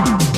Wow.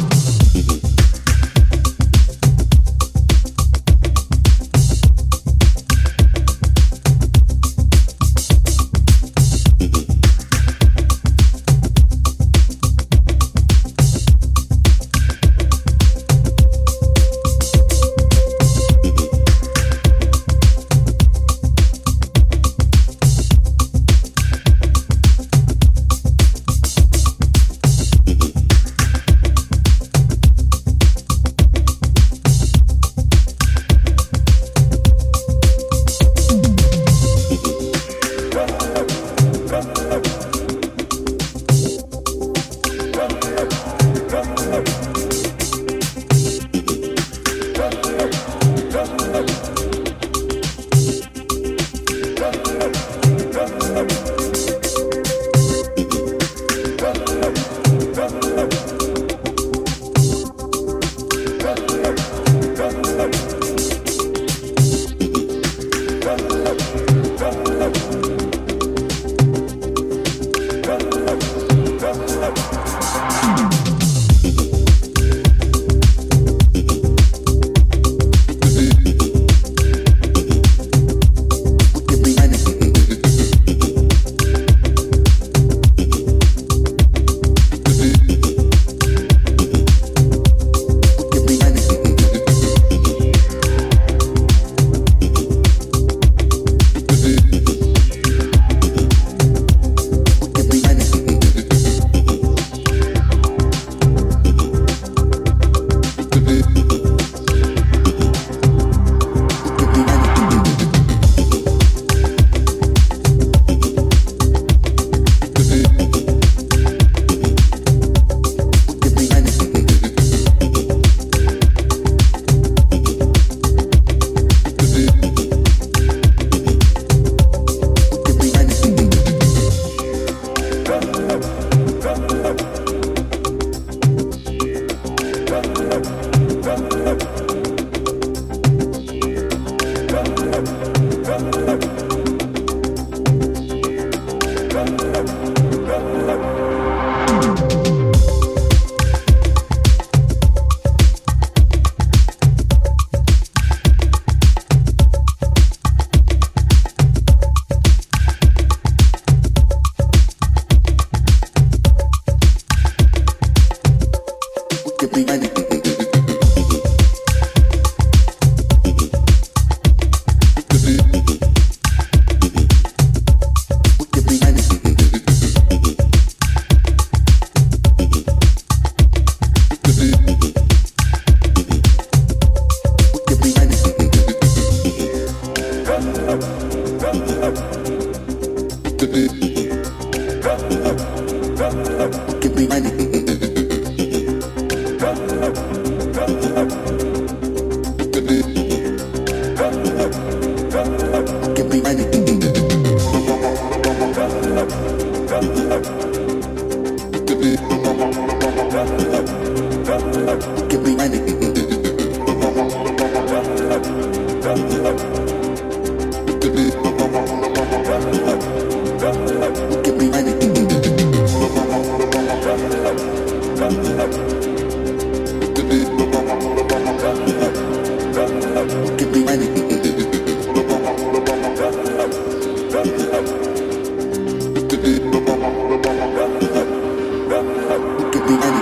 do do do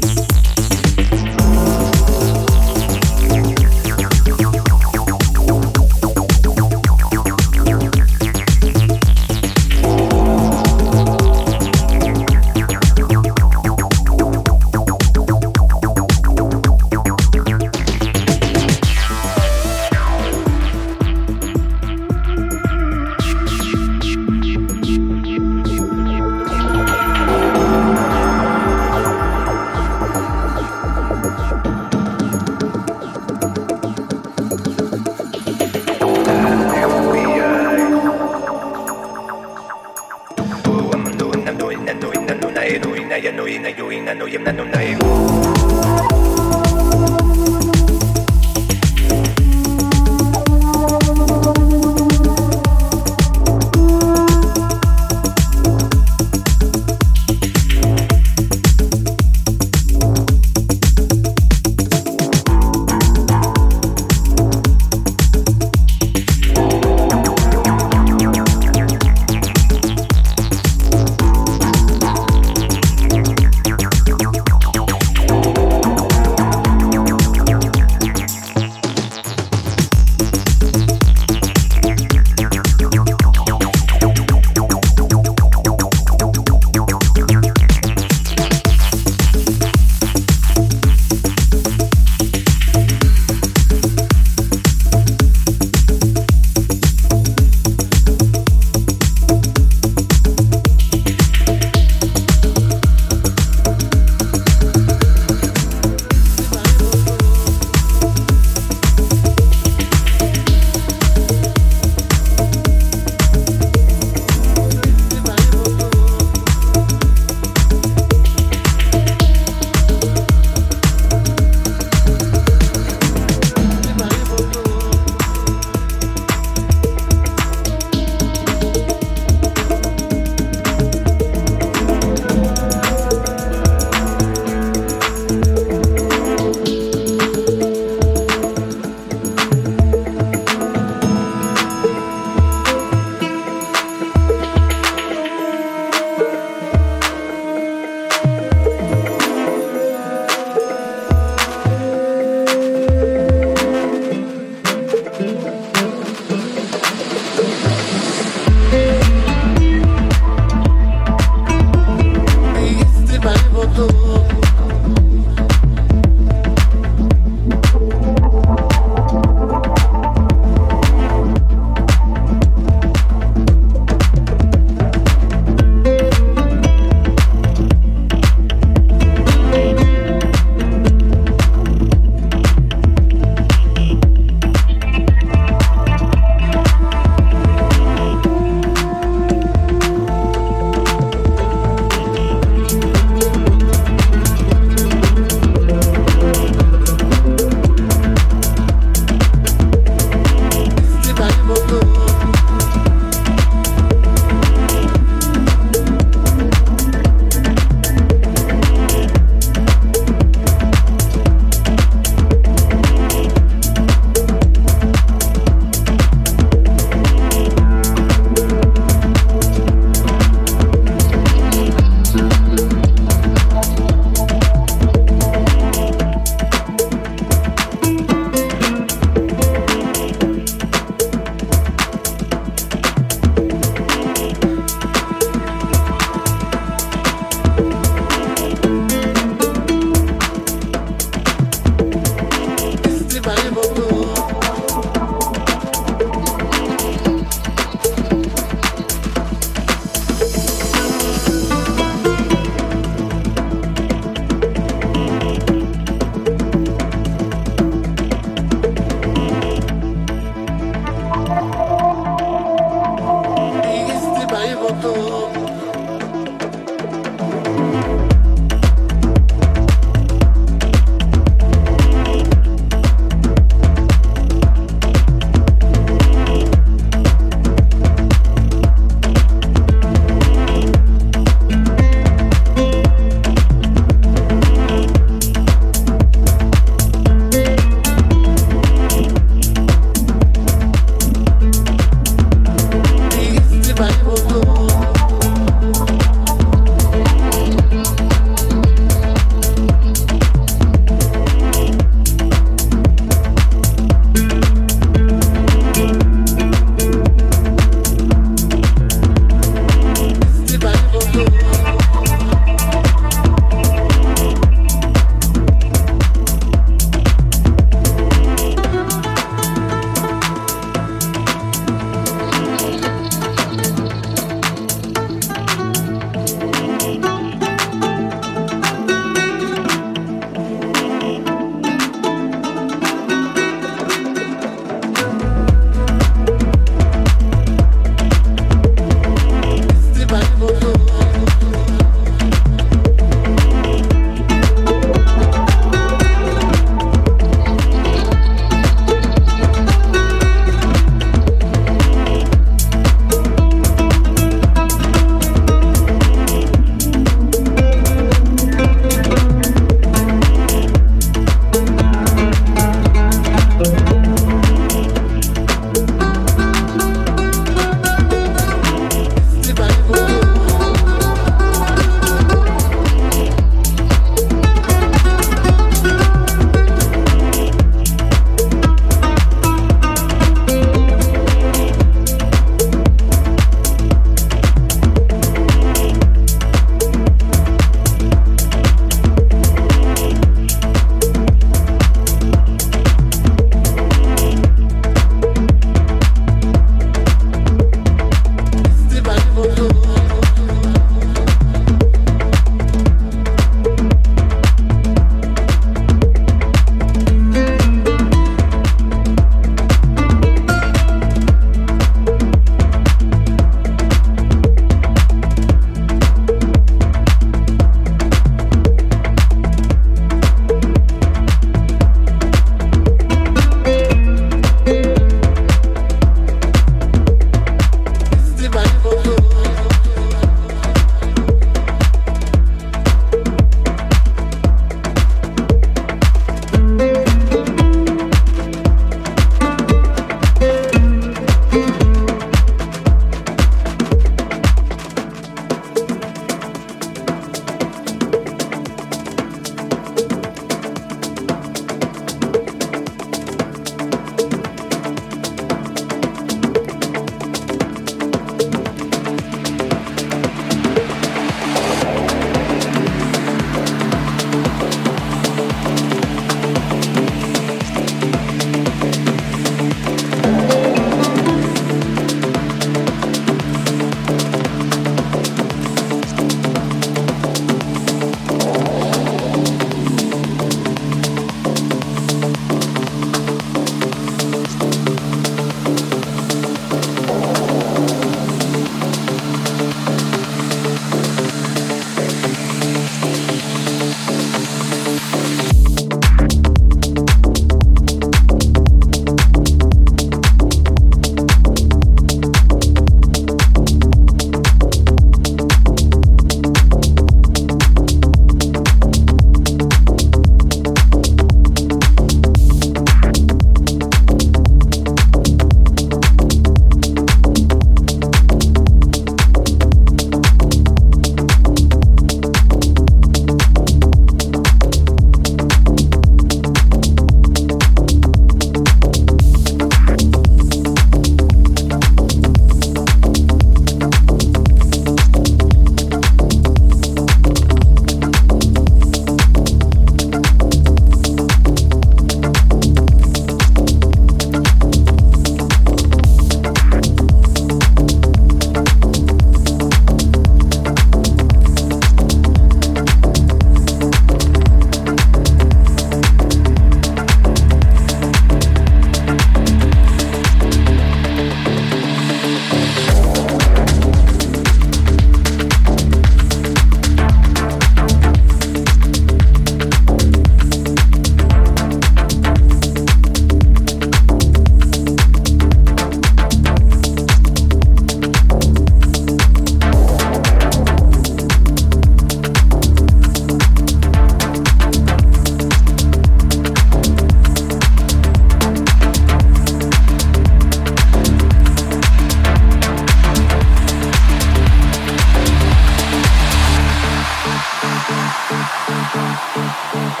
thank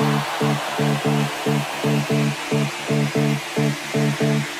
you